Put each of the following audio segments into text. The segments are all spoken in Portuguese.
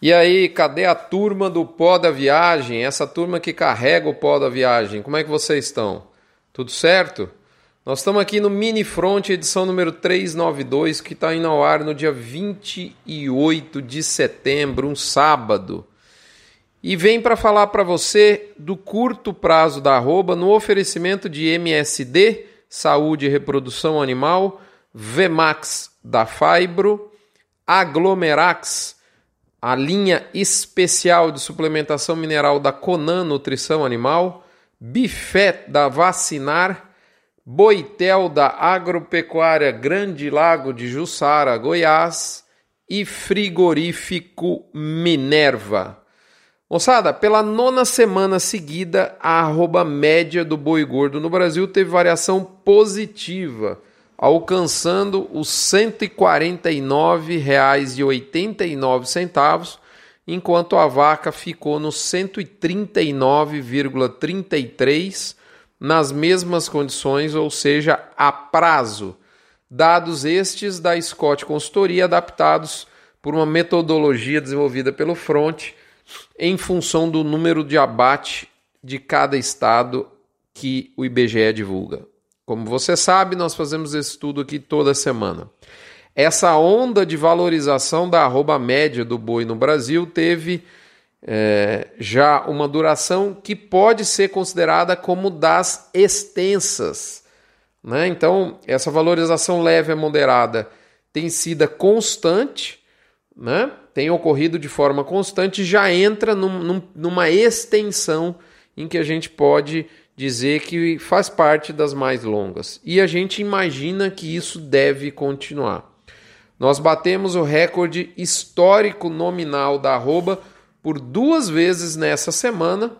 E aí, cadê a turma do pó da viagem? Essa turma que carrega o pó da viagem. Como é que vocês estão? Tudo certo? Nós estamos aqui no Mini Front, edição número 392, que está indo ao ar no dia 28 de setembro, um sábado. E vem para falar para você do curto prazo da arroba no oferecimento de MSD, Saúde e Reprodução Animal, Vemax da Fibro, Aglomerax, a linha especial de suplementação mineral da Conan Nutrição Animal, Bifet da Vacinar, Boitel da Agropecuária Grande Lago de Jussara, Goiás e Frigorífico Minerva. Moçada, pela nona semana seguida, a arroba média do boi gordo no Brasil teve variação positiva alcançando os R$ 149,89, enquanto a vaca ficou no 139,33 nas mesmas condições, ou seja, a prazo. Dados estes da Scott Consultoria adaptados por uma metodologia desenvolvida pelo Front em função do número de abate de cada estado que o IBGE divulga. Como você sabe, nós fazemos esse estudo aqui toda semana. Essa onda de valorização da arroba média do boi no Brasil teve é, já uma duração que pode ser considerada como das extensas. Né? Então, essa valorização leve a moderada tem sido constante, né? tem ocorrido de forma constante, já entra num, num, numa extensão em que a gente pode dizer que faz parte das mais longas. E a gente imagina que isso deve continuar. Nós batemos o recorde histórico nominal da arroba por duas vezes nessa semana.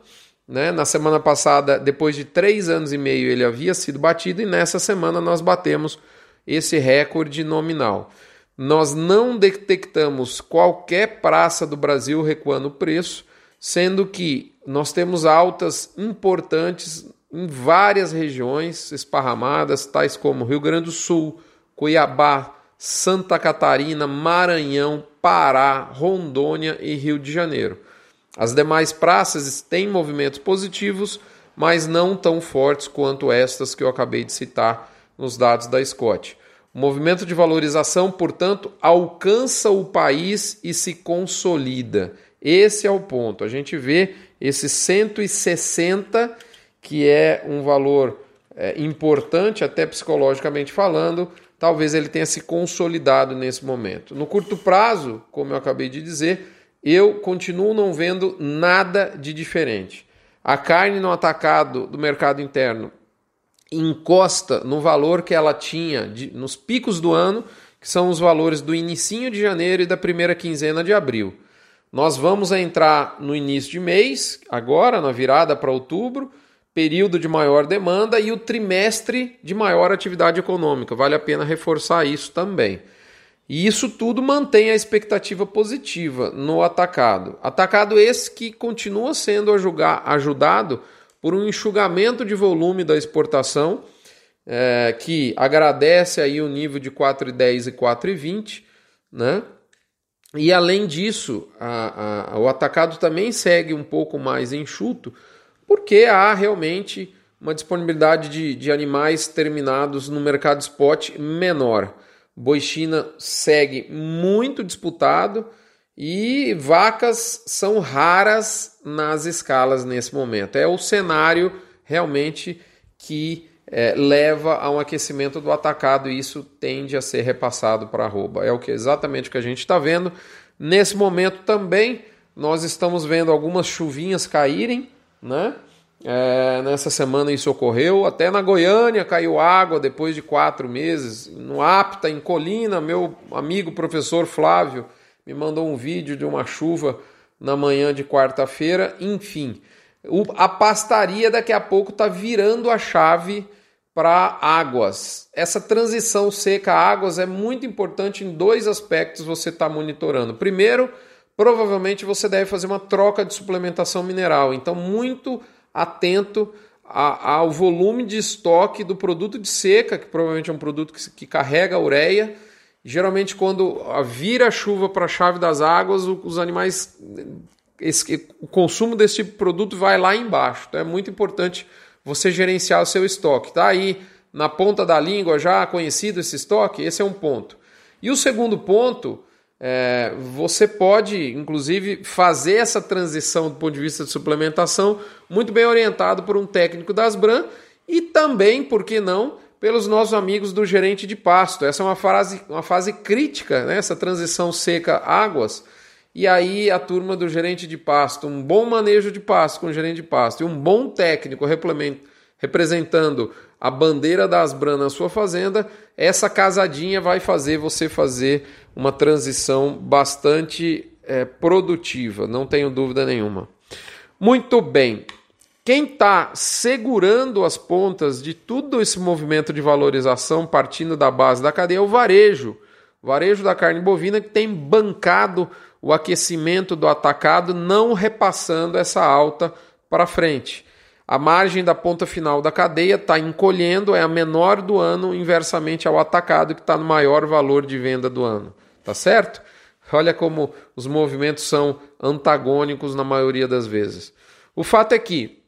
Né? Na semana passada, depois de três anos e meio, ele havia sido batido, e nessa semana nós batemos esse recorde nominal. Nós não detectamos qualquer praça do Brasil recuando o preço, sendo que nós temos altas importantes em várias regiões esparramadas, tais como Rio Grande do Sul, Cuiabá, Santa Catarina, Maranhão, Pará, Rondônia e Rio de Janeiro. As demais praças têm movimentos positivos, mas não tão fortes quanto estas que eu acabei de citar nos dados da Scott. O movimento de valorização, portanto, alcança o país e se consolida. Esse é o ponto. A gente vê esses 160, que é um valor é, importante, até psicologicamente falando, talvez ele tenha se consolidado nesse momento. No curto prazo, como eu acabei de dizer, eu continuo não vendo nada de diferente. A carne no atacado do mercado interno encosta no valor que ela tinha de, nos picos do ano, que são os valores do inicinho de janeiro e da primeira quinzena de abril. Nós vamos entrar no início de mês, agora, na virada para outubro, período de maior demanda e o trimestre de maior atividade econômica. Vale a pena reforçar isso também. E isso tudo mantém a expectativa positiva no atacado. Atacado esse que continua sendo ajudado por um enxugamento de volume da exportação, é, que agradece aí o nível de 4,10 e 4,20, né? E além disso, a, a, o atacado também segue um pouco mais enxuto, porque há realmente uma disponibilidade de, de animais terminados no mercado spot menor. Boi China segue muito disputado e vacas são raras nas escalas nesse momento. É o cenário realmente que é, leva a um aquecimento do atacado e isso tende a ser repassado para a arroba. É o que exatamente o que a gente está vendo. Nesse momento também nós estamos vendo algumas chuvinhas caírem, né? É, nessa semana isso ocorreu. Até na Goiânia caiu água depois de quatro meses. No Apta, em Colina, meu amigo professor Flávio me mandou um vídeo de uma chuva na manhã de quarta-feira. Enfim, a pastaria daqui a pouco está virando a chave para águas. Essa transição seca-águas é muito importante em dois aspectos você está monitorando. Primeiro, provavelmente você deve fazer uma troca de suplementação mineral. Então, muito atento a, ao volume de estoque do produto de seca, que provavelmente é um produto que, que carrega ureia, Geralmente, quando vira a chuva para a chave das águas, os animais. Esse, o consumo desse tipo de produto vai lá embaixo. Então é muito importante você gerenciar o seu estoque. Tá aí na ponta da língua já conhecido esse estoque? Esse é um ponto. E o segundo ponto, é, você pode, inclusive, fazer essa transição do ponto de vista de suplementação muito bem orientado por um técnico das Bran e também, por que não, pelos nossos amigos do gerente de pasto. Essa é uma fase, uma fase crítica, né? essa transição seca-águas. E aí a turma do gerente de pasto, um bom manejo de pasto com o gerente de pasto e um bom técnico representando a bandeira das Bran na sua fazenda, essa casadinha vai fazer você fazer uma transição bastante é, produtiva, não tenho dúvida nenhuma. Muito bem. Quem está segurando as pontas de todo esse movimento de valorização partindo da base da cadeia é o varejo. Varejo da carne bovina que tem bancado o aquecimento do atacado, não repassando essa alta para frente. A margem da ponta final da cadeia está encolhendo, é a menor do ano, inversamente ao atacado, que está no maior valor de venda do ano. Tá certo? Olha como os movimentos são antagônicos na maioria das vezes. O fato é que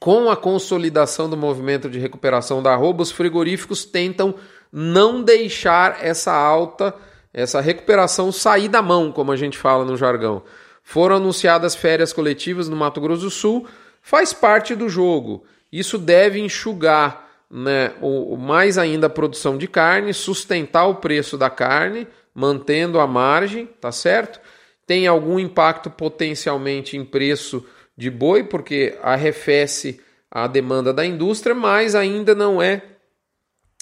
com a consolidação do movimento de recuperação da arroba, os frigoríficos tentam não deixar essa alta, essa recuperação sair da mão, como a gente fala no jargão. Foram anunciadas férias coletivas no Mato Grosso do Sul, faz parte do jogo. Isso deve enxugar né, o, mais ainda a produção de carne, sustentar o preço da carne, mantendo a margem, tá certo? Tem algum impacto potencialmente em preço de boi, porque arrefece a demanda da indústria, mas ainda não é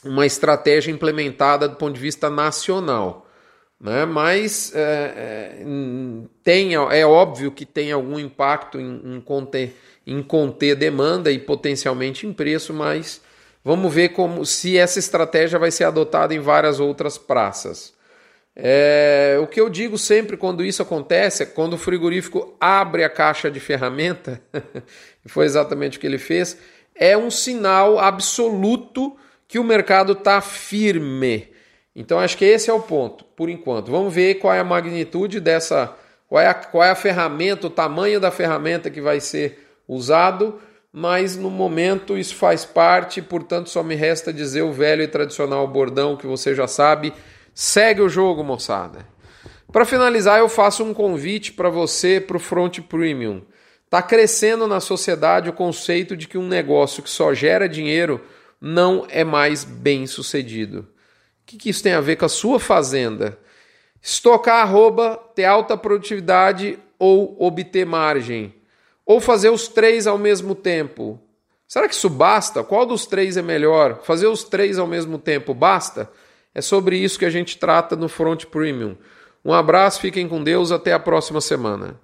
uma estratégia implementada do ponto de vista nacional. Né? Mas é, é, tem, é óbvio que tem algum impacto em, em, conter, em conter demanda e potencialmente em preço, mas vamos ver como se essa estratégia vai ser adotada em várias outras praças. É, o que eu digo sempre quando isso acontece é quando o frigorífico abre a caixa de ferramenta, foi exatamente o que ele fez, é um sinal absoluto que o mercado está firme. Então acho que esse é o ponto, por enquanto. Vamos ver qual é a magnitude dessa, qual é a, qual é a ferramenta, o tamanho da ferramenta que vai ser usado, mas no momento isso faz parte, portanto só me resta dizer o velho e tradicional bordão que você já sabe Segue o jogo, moçada. Para finalizar, eu faço um convite para você para o Front Premium. Está crescendo na sociedade o conceito de que um negócio que só gera dinheiro não é mais bem sucedido. O que, que isso tem a ver com a sua fazenda? Estocar arroba, ter alta produtividade ou obter margem? Ou fazer os três ao mesmo tempo? Será que isso basta? Qual dos três é melhor? Fazer os três ao mesmo tempo basta? É sobre isso que a gente trata no Front Premium. Um abraço, fiquem com Deus, até a próxima semana.